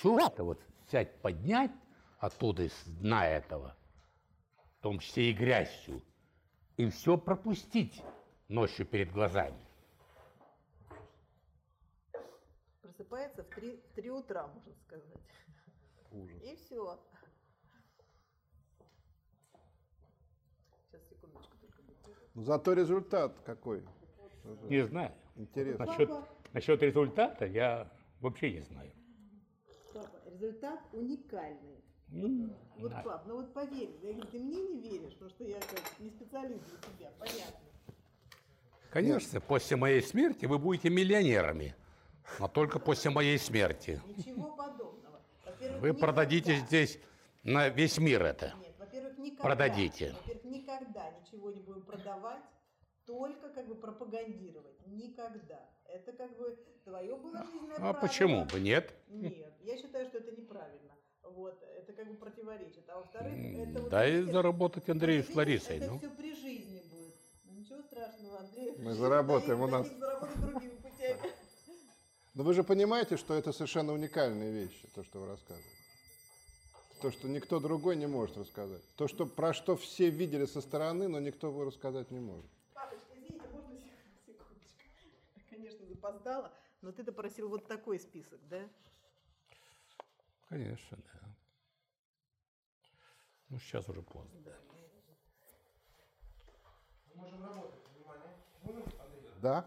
все это вот взять, поднять оттуда из дна этого, в том числе и грязью, и все пропустить ночью перед глазами. Просыпается в три, в три утра, можно сказать. Ужас. И все. Сейчас, секундочку только. Ну, зато результат какой. Не знаю. Интересно. Насчет, насчет результата я вообще не знаю. Результат уникальный. Ну, Вот, да. пап, ну вот поверь, я говорю, ты мне не веришь, потому что я как не специалист для тебя, понятно. Конечно, после моей смерти вы будете миллионерами, но только после моей смерти. Ничего подобного. Во-первых, Вы никогда- продадите здесь на весь мир это. Нет, во-первых, никогда. Продадите. Во-первых, никогда ничего не будем продавать, только как бы пропагандировать. Никогда. Это как бы твое было жизненное А право. почему бы нет? Нет, я считаю, что это неправильно. Вот, это как бы противоречит. А во-вторых, это вот... Дай видите, заработать Андрею с Ларисой. Это Ну. все при жизни будет. Ну, Ничего страшного, Андрей. Мы заработаем, у нас- заработать другими путями. Но вы же понимаете, что это совершенно уникальные вещи, то, что вы рассказываете. То, что никто другой не может рассказать. То, что, про что все видели со стороны, но никто бы рассказать не может. Папочка, извините, можно секундочку? Конечно, запоздала, но ты допросил вот такой список, да? Конечно, да. Ну, сейчас уже поздно. да. Да?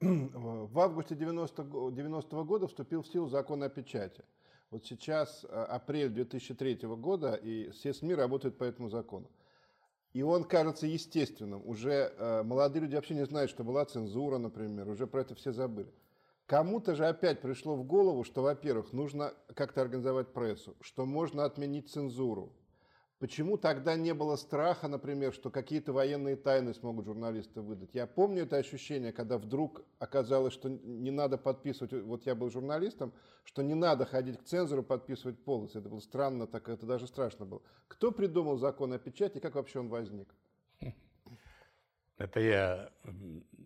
В августе 90 го- 90 года вступил в силу закон о печати. Вот сейчас э, апрель 2003 года, и все СМИ работают по этому закону. И он кажется естественным. Уже э, молодые люди вообще не знают, что была цензура, например, уже про это все забыли. Кому-то же опять пришло в голову, что, во-первых, нужно как-то организовать прессу, что можно отменить цензуру. Почему тогда не было страха, например, что какие-то военные тайны смогут журналисты выдать? Я помню это ощущение, когда вдруг оказалось, что не надо подписывать, вот я был журналистом, что не надо ходить к цензору подписывать полосы. Это было странно, так это даже страшно было. Кто придумал закон о печати, как вообще он возник? Это я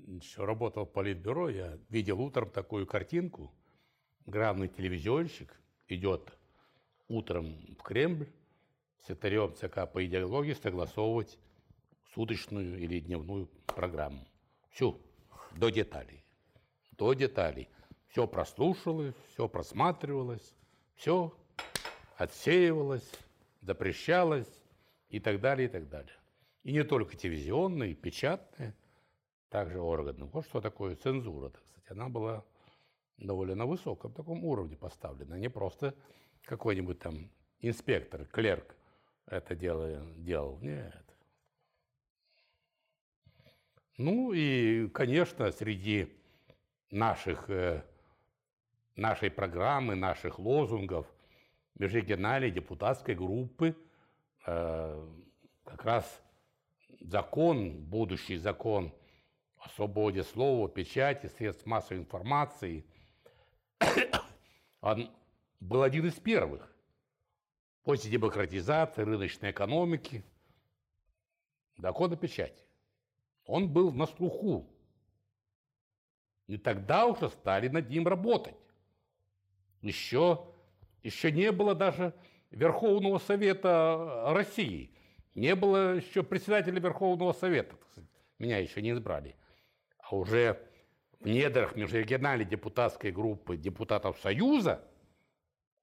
еще работал в политбюро, я видел утром такую картинку. Главный телевизионщик идет утром в Кремль, секретарем ЦК по идеологии согласовывать суточную или дневную программу. Всю, до деталей. До деталей. Все прослушалось, все просматривалось, все отсеивалось, запрещалось и так далее, и так далее. И не только телевизионные, печатные, также органы. Вот что такое цензура, так сказать. Она была довольно на высоком таком уровне поставлена. Не просто какой-нибудь там инспектор, клерк это дело делал. Нет. Ну и, конечно, среди наших, э, нашей программы, наших лозунгов межрегиональной депутатской группы э, как раз закон, будущий закон о свободе слова, печати, средств массовой информации, он был один из первых. После демократизации, рыночной экономики, закон о печати. Он был на слуху. И тогда уже стали над ним работать. Еще, еще не было даже Верховного Совета России. Не было еще председателя Верховного Совета. Меня еще не избрали. А уже в недрах межрегиональной депутатской группы депутатов Союза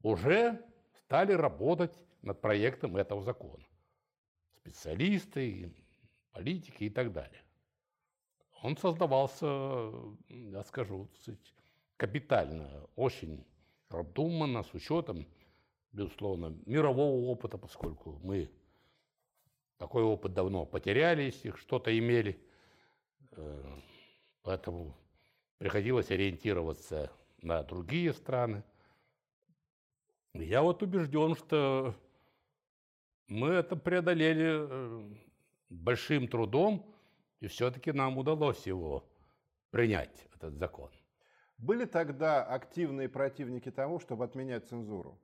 уже стали работать над проектом этого закона. Специалисты, политики и так далее. Он создавался, я скажу, капитально, очень продуманно, с учетом, безусловно, мирового опыта, поскольку мы такой опыт давно потеряли, если что-то имели. Э, Поэтому приходилось ориентироваться на другие страны. Я вот убежден, что мы это преодолели э, большим трудом, и все-таки нам удалось его принять, этот закон. Были тогда активные противники того, чтобы отменять цензуру?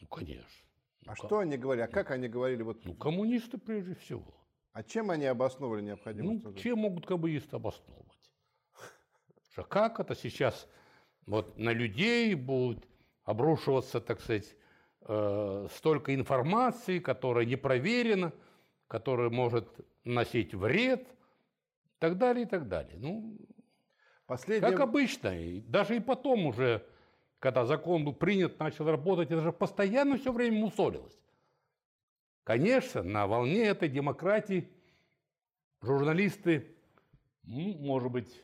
Ну, конечно. А Ну, что они говорили? А как они говорили? Вот Ну, коммунисты прежде всего. А чем они обосновывали Ну, необходимость? цензуры? чем могут каббаисты обосновывать? Что как это сейчас вот на людей будет обрушиваться, так сказать, э, столько информации, которая не проверена, которая может носить вред, и так далее, и так далее. Ну, Последнее... как обычно, и даже и потом уже, когда закон был принят, начал работать, это же постоянно все время мусолилось. Конечно, на волне этой демократии журналисты, может быть,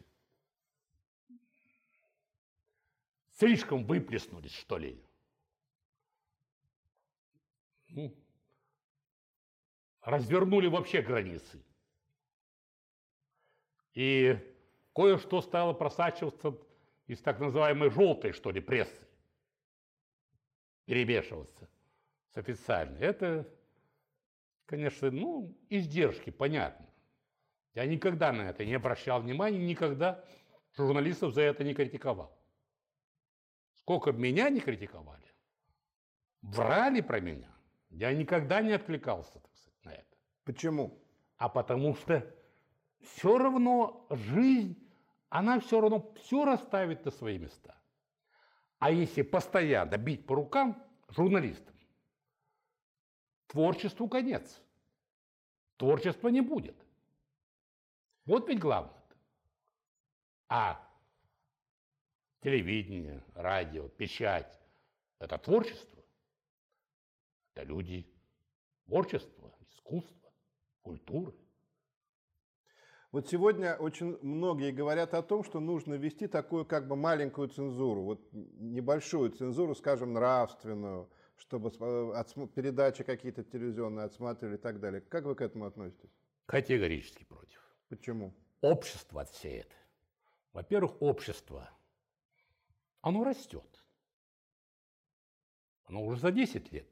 слишком выплеснулись, что ли. Ну, развернули вообще границы. И кое-что стало просачиваться из так называемой желтой, что ли, прессы, перемешиваться с официальной. Это, конечно, ну, издержки, понятно. Я никогда на это не обращал внимания, никогда журналистов за это не критиковал. Сколько меня не критиковали, врали про меня, я никогда не откликался, так сказать, на это. Почему? А потому что все равно жизнь, она все равно все расставит на свои места. А если постоянно бить по рукам журналистам, творчеству конец. Творчества не будет. Вот ведь главное. -то. А телевидение, радио, печать – это творчество. Это люди творчества, искусства, культуры. Вот сегодня очень многие говорят о том, что нужно ввести такую как бы маленькую цензуру, вот небольшую цензуру, скажем, нравственную, чтобы передачи какие-то телевизионные отсматривали и так далее. Как вы к этому относитесь? Категорически против. Почему? Общество отсеет. Во-первых, общество, оно растет. Оно уже за 10 лет,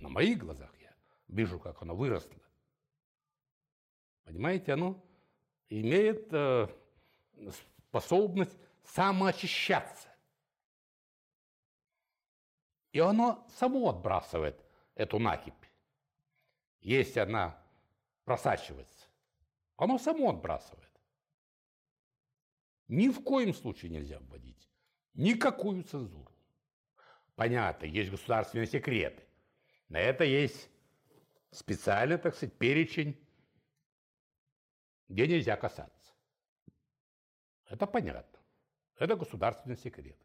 на моих глазах я вижу, как оно выросло. Понимаете, оно имеет э, способность самоочищаться. И оно само отбрасывает эту накипь. Если она просачивается, оно само отбрасывает. Ни в коем случае нельзя вводить никакую цензуру. Понятно, есть государственные секреты. На это есть специальный, так сказать, перечень, где нельзя касаться. Это понятно. Это государственный секрет.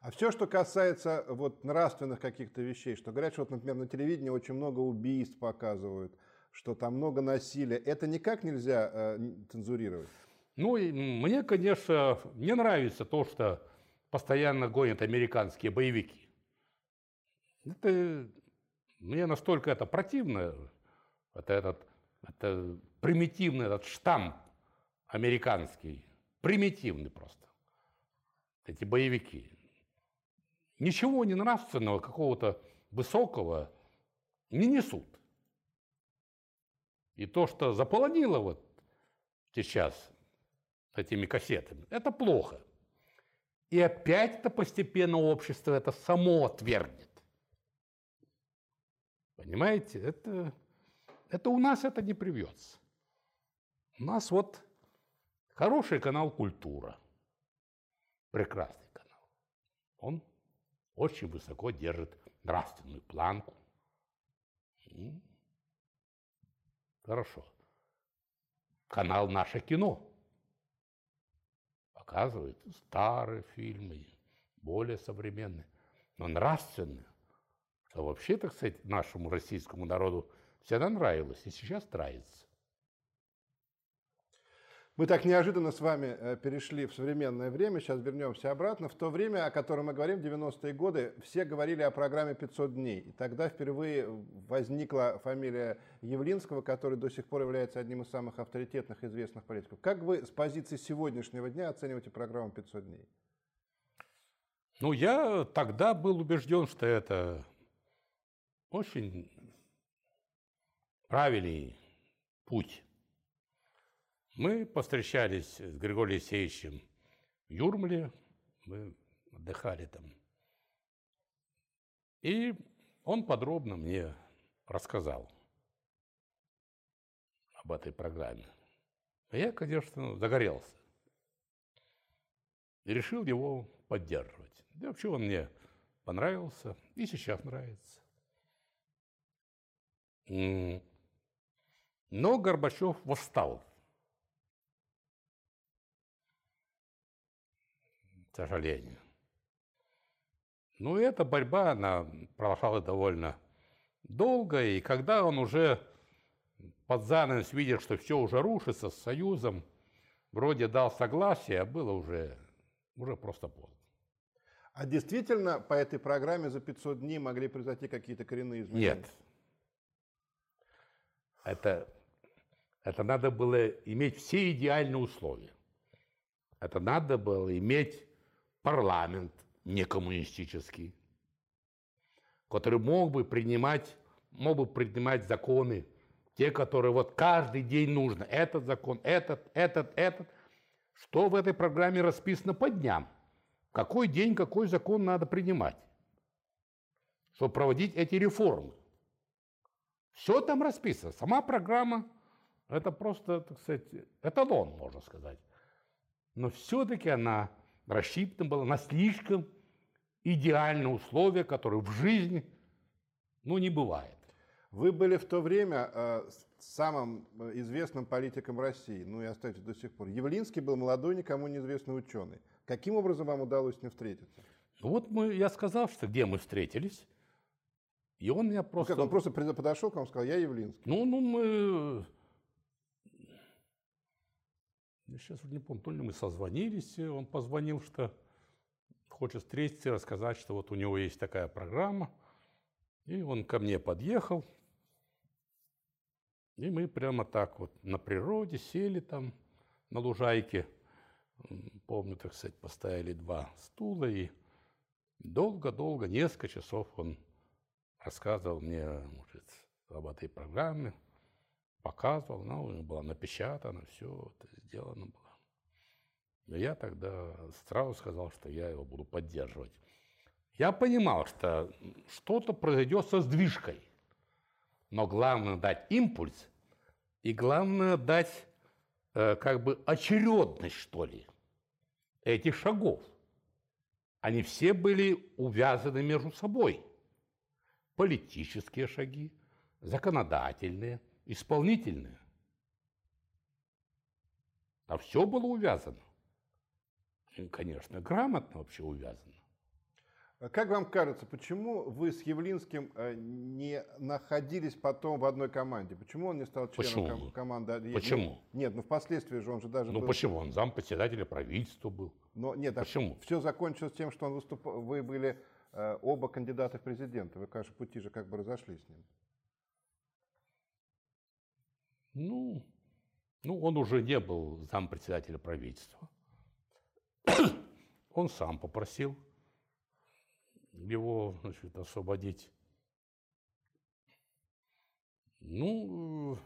А все, что касается вот нравственных каких-то вещей, что говорят, что вот, например, на телевидении очень много убийств показывают, что там много насилия, это никак нельзя э, цензурировать? Ну, мне, конечно, не нравится то, что постоянно гонят американские боевики. Это, мне настолько это противно, это этот, это примитивный этот штамп американский, примитивный просто. Эти боевики. Ничего не нравственного, какого-то высокого не несут. И то, что заполонило вот сейчас этими кассетами, это плохо. И опять это постепенно общество это само отвергнет. Понимаете, это, это у нас это не привьется. У нас вот хороший канал «Культура», прекрасный канал. Он очень высоко держит нравственную планку. Хорошо. Канал «Наше кино» показывает старые фильмы, более современные, но нравственные, что вообще, так сказать, нашему российскому народу всегда нравилось и сейчас нравится. Мы так неожиданно с вами э, перешли в современное время, сейчас вернемся обратно. В то время, о котором мы говорим, 90-е годы, все говорили о программе «500 дней». И тогда впервые возникла фамилия Явлинского, который до сих пор является одним из самых авторитетных известных политиков. Как вы с позиции сегодняшнего дня оцениваете программу «500 дней»? Ну, я тогда был убежден, что это очень правильный путь. Мы повстречались с Григорием Алексеевичем в Юрмале, мы отдыхали там. И он подробно мне рассказал об этой программе. А я, конечно, загорелся. И решил его поддерживать. Да вообще он мне понравился и сейчас нравится. Но Горбачев восстал. К сожалению. Ну, эта борьба, она продолжалась довольно долго, и когда он уже под занавес видел, что все уже рушится с Союзом, вроде дал согласие, а было уже, уже просто поздно. А действительно по этой программе за 500 дней могли произойти какие-то коренные изменения? Нет. Это, это надо было иметь все идеальные условия. Это надо было иметь парламент не коммунистический, который мог бы принимать, мог бы принимать законы, те, которые вот каждый день нужно. Этот закон, этот, этот, этот. Что в этой программе расписано по дням? Какой день, какой закон надо принимать, чтобы проводить эти реформы? Все там расписано. Сама программа – это просто, так сказать, эталон, можно сказать. Но все-таки она рассчитана была на слишком идеальные условия, которые в жизни ну, не бывает. Вы были в то время э, самым э, известным политиком России, ну и остаетесь до сих пор. Явлинский был молодой, никому неизвестный ученый. Каким образом вам удалось с ним встретиться? Ну вот мы, я сказал, что где мы встретились, и он меня просто... Ну как, он просто подошел к вам и сказал, я Явлинский. Ну, ну мы я сейчас уже не помню, то ли мы созвонились, он позвонил, что хочет встретиться рассказать, что вот у него есть такая программа. И он ко мне подъехал, и мы прямо так вот на природе сели там на лужайке. Помню, так сказать, поставили два стула, и долго-долго, несколько часов он рассказывал мне может, об этой программе, показывал, она у была напечатана, все это сделано было. Но я тогда сразу сказал, что я его буду поддерживать. Я понимал, что что-то произойдет со сдвижкой. Но главное дать импульс и главное дать э, как бы очередность, что ли, этих шагов. Они все были увязаны между собой. Политические шаги, законодательные – исполнительные. А все было увязано. И, конечно, грамотно вообще увязано. А как вам кажется, почему вы с Явлинским э, не находились потом в одной команде? Почему он не стал членом почему? ком- команды? Почему? Нет, ну впоследствии же он же даже Ну был... почему? Он зам председателя правительства был. Но нет, Почему? все закончилось тем, что он выступал, вы были э, оба кандидата в президенты. Вы, конечно, пути же как бы разошлись с ним. Ну, ну, он уже не был зампредседателя правительства. Он сам попросил его значит, освободить. Ну,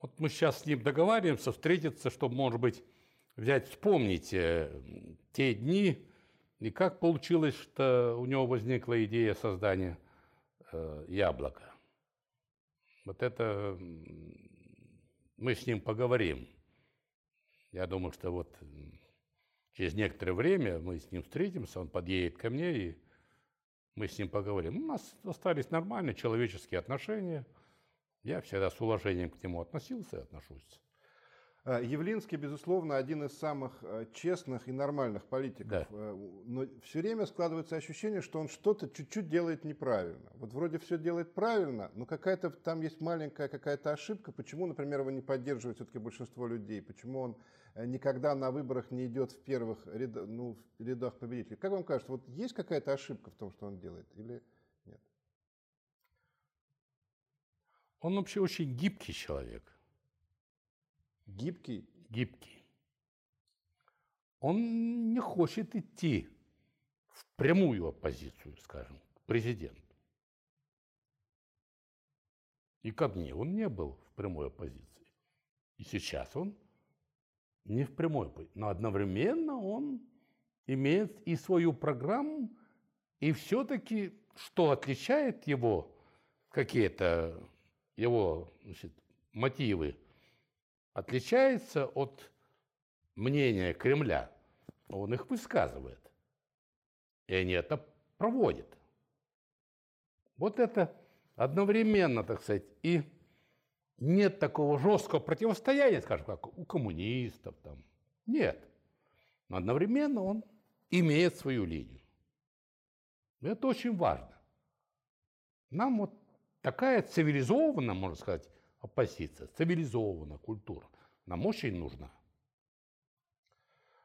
вот мы сейчас с ним договариваемся встретиться, чтобы, может быть, взять, вспомнить э, те дни, и как получилось, что у него возникла идея создания э, яблока. Вот это мы с ним поговорим. Я думаю, что вот через некоторое время мы с ним встретимся, он подъедет ко мне, и мы с ним поговорим. У нас остались нормальные человеческие отношения. Я всегда с уважением к нему относился и отношусь. Э, Явлинский, безусловно, один из самых э, честных и нормальных политиков. Да. Э, Но все время складывается ощущение, что он что-то чуть-чуть делает неправильно. Вот вроде все делает правильно, но какая-то там есть маленькая какая-то ошибка. Почему, например, его не поддерживает все-таки большинство людей? Почему он никогда на выборах не идет в первых рядах, ну, в рядах победителей? Как вам кажется, вот есть какая-то ошибка в том, что он делает или нет? Он вообще очень гибкий человек. Гибкий? Гибкий. Он не хочет идти в прямую оппозицию, скажем, к президенту. И ко мне он не был в прямой оппозиции. И сейчас он не в прямой оппозиции. Но одновременно он имеет и свою программу, и все-таки, что отличает его, какие-то его значит, мотивы отличаются от мнения Кремля, он их высказывает. И они это проводят. Вот это одновременно, так сказать, и нет такого жесткого противостояния, скажем, как у коммунистов там. Нет. Но одновременно он имеет свою линию. Это очень важно. Нам вот такая цивилизованная, можно сказать, оппозиция, цивилизованная культура нам очень нужна.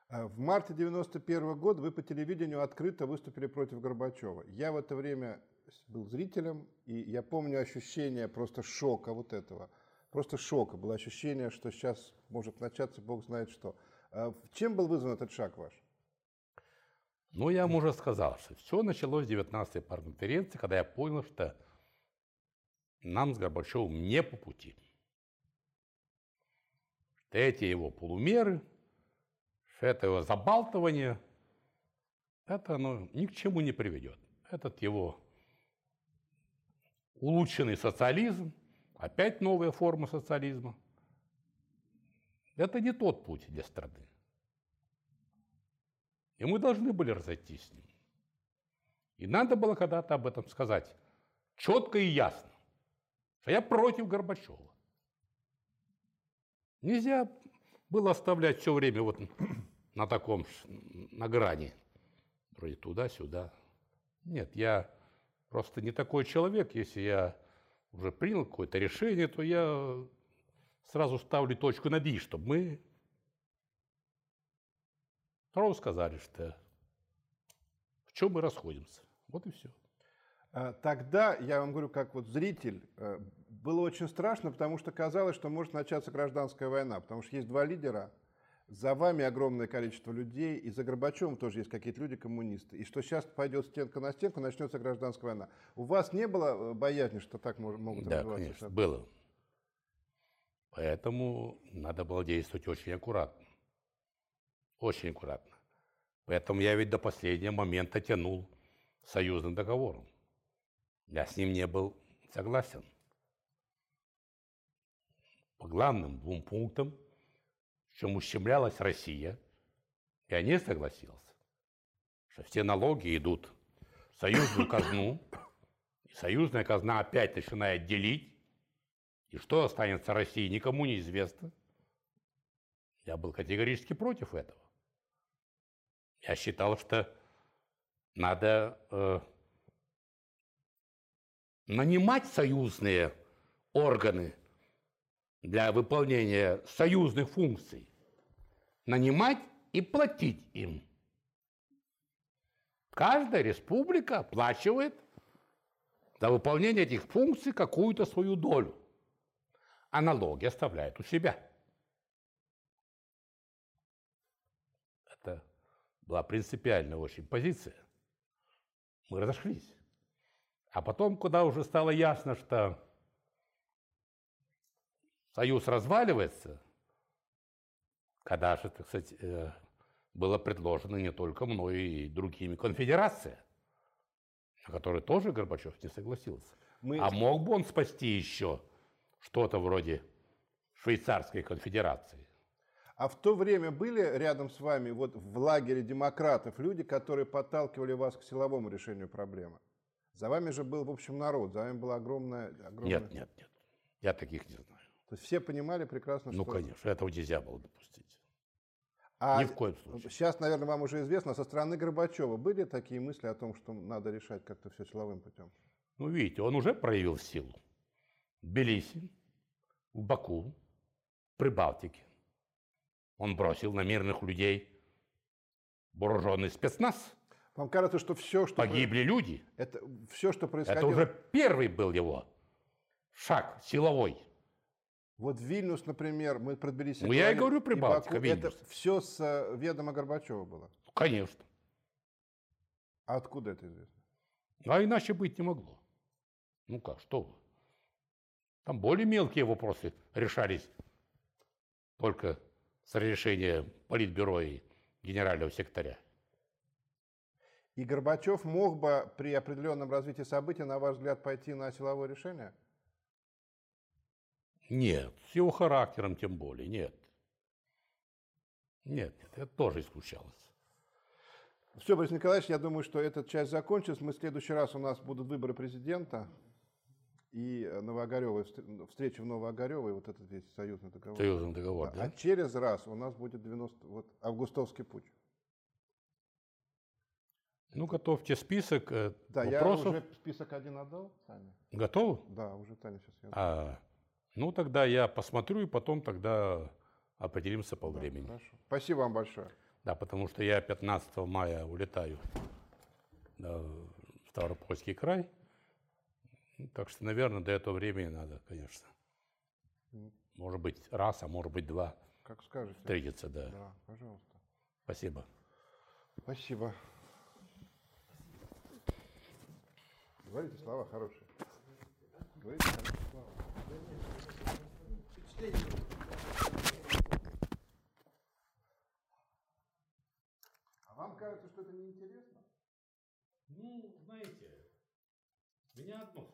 А в марте 91 года вы по телевидению открыто выступили против Горбачева. Я в это время был зрителем, и я помню ощущение просто шока вот этого. Просто шока. Было ощущение, что сейчас может начаться бог знает что. А чем был вызван этот шаг ваш? Ну, я вам уже сказал, что все началось с 19-й парконференции, когда я понял, что нам с Горбачевым не по пути. Эти его полумеры, это его забалтывание, это оно ни к чему не приведет. Этот его улучшенный социализм, опять новая форма социализма, это не тот путь для страны. И мы должны были разойтись с ним. И надо было когда-то об этом сказать четко и ясно, что я против Горбачева. Нельзя было оставлять все время вот на таком, на грани, вроде туда-сюда. Нет, я просто не такой человек. Если я уже принял какое-то решение, то я сразу ставлю точку над «и», чтобы мы Сразу сказали, что в чем мы расходимся. Вот и все. А, тогда, я вам говорю, как вот зритель, э, было очень страшно, потому что казалось, что может начаться гражданская война, потому что есть два лидера, за вами огромное количество людей, и за Горбачевым тоже есть какие-то люди, коммунисты. И что сейчас пойдет стенка на стенку, начнется гражданская война. У вас не было э, боязни, что так могут да, развиваться? Конечно, было. Поэтому надо было действовать очень аккуратно. Очень аккуратно. Поэтому я ведь до последнего момента тянул союзным договором. Я с ним не был согласен. По главным двум пунктам, в чем ущемлялась Россия, я не согласился, что все налоги идут в союзную казну, и союзная казна опять начинает делить, и что останется России, никому не известно. Я был категорически против этого. Я считал, что надо э, нанимать союзные органы для выполнения союзных функций, нанимать и платить им. Каждая республика оплачивает за выполнение этих функций какую-то свою долю, а налоги оставляет у себя. была принципиальная очень позиция. Мы разошлись. А потом, куда уже стало ясно, что союз разваливается, когда же, так сказать, э, было предложено не только мной и другими конфедерация, на которой тоже Горбачев не согласился. Мы... А мог бы он спасти еще что-то вроде швейцарской конфедерации? А в то время были рядом с вами вот в лагере демократов люди, которые подталкивали вас к силовому решению проблемы? За вами же был, в общем, народ, за вами была огромная... огромная... Нет, нет, нет. Я таких не знаю. То есть все понимали прекрасно, ну, что... Ну, конечно, этого нельзя было допустить. А Ни в коем случае. Сейчас, наверное, вам уже известно, со стороны Горбачева были такие мысли о том, что надо решать как-то все силовым путем? Ну, видите, он уже проявил силу. В Тбилиси, в Баку, в Прибалтике. Он бросил на мирных людей вооруженный спецназ. Вам кажется, что все, что... Погибли люди. Это все, что происходило... Это уже первый был его шаг силовой. Вот Вильнюс, например, мы продбились... Ну, я и говорю Прибалтика, и Вильнюс. Это все с э, ведома Горбачева было? Конечно. А откуда это известно? А иначе быть не могло. Ну как, что вы? Там более мелкие вопросы решались только с разрешения Политбюро и генерального секретаря. И Горбачев мог бы при определенном развитии событий, на ваш взгляд, пойти на силовое решение? Нет, с его характером тем более, нет. Нет, нет, это тоже исключалось. Все, Борис Николаевич, я думаю, что эта часть закончилась. Мы в следующий раз у нас будут выборы президента и э, Новоогарёвой, встр- встреча в Новоогарёвой, вот этот весь союзный договор. Союзный договор, Да, да? А через раз у нас будет 90, вот, августовский путь. Ну, готовьте список э, Да, вопросов. я уже список один отдал, Таня. Готовы? Да, уже Таня сейчас. Я... А, ну, тогда я посмотрю, и потом тогда определимся по Да, времени. Хорошо. Спасибо вам большое. Да, потому что я 15 мая улетаю да, в Ставропольский край. Ну, Так что, наверное, до этого времени надо, конечно. Может быть, раз, а может быть, два Как скажете. встретиться, да. Да, пожалуйста. Спасибо. Спасибо. Говорите слова хорошие. Говорите хорошие слова. А вам кажется, что это неинтересно? Ну, знаете, меня одно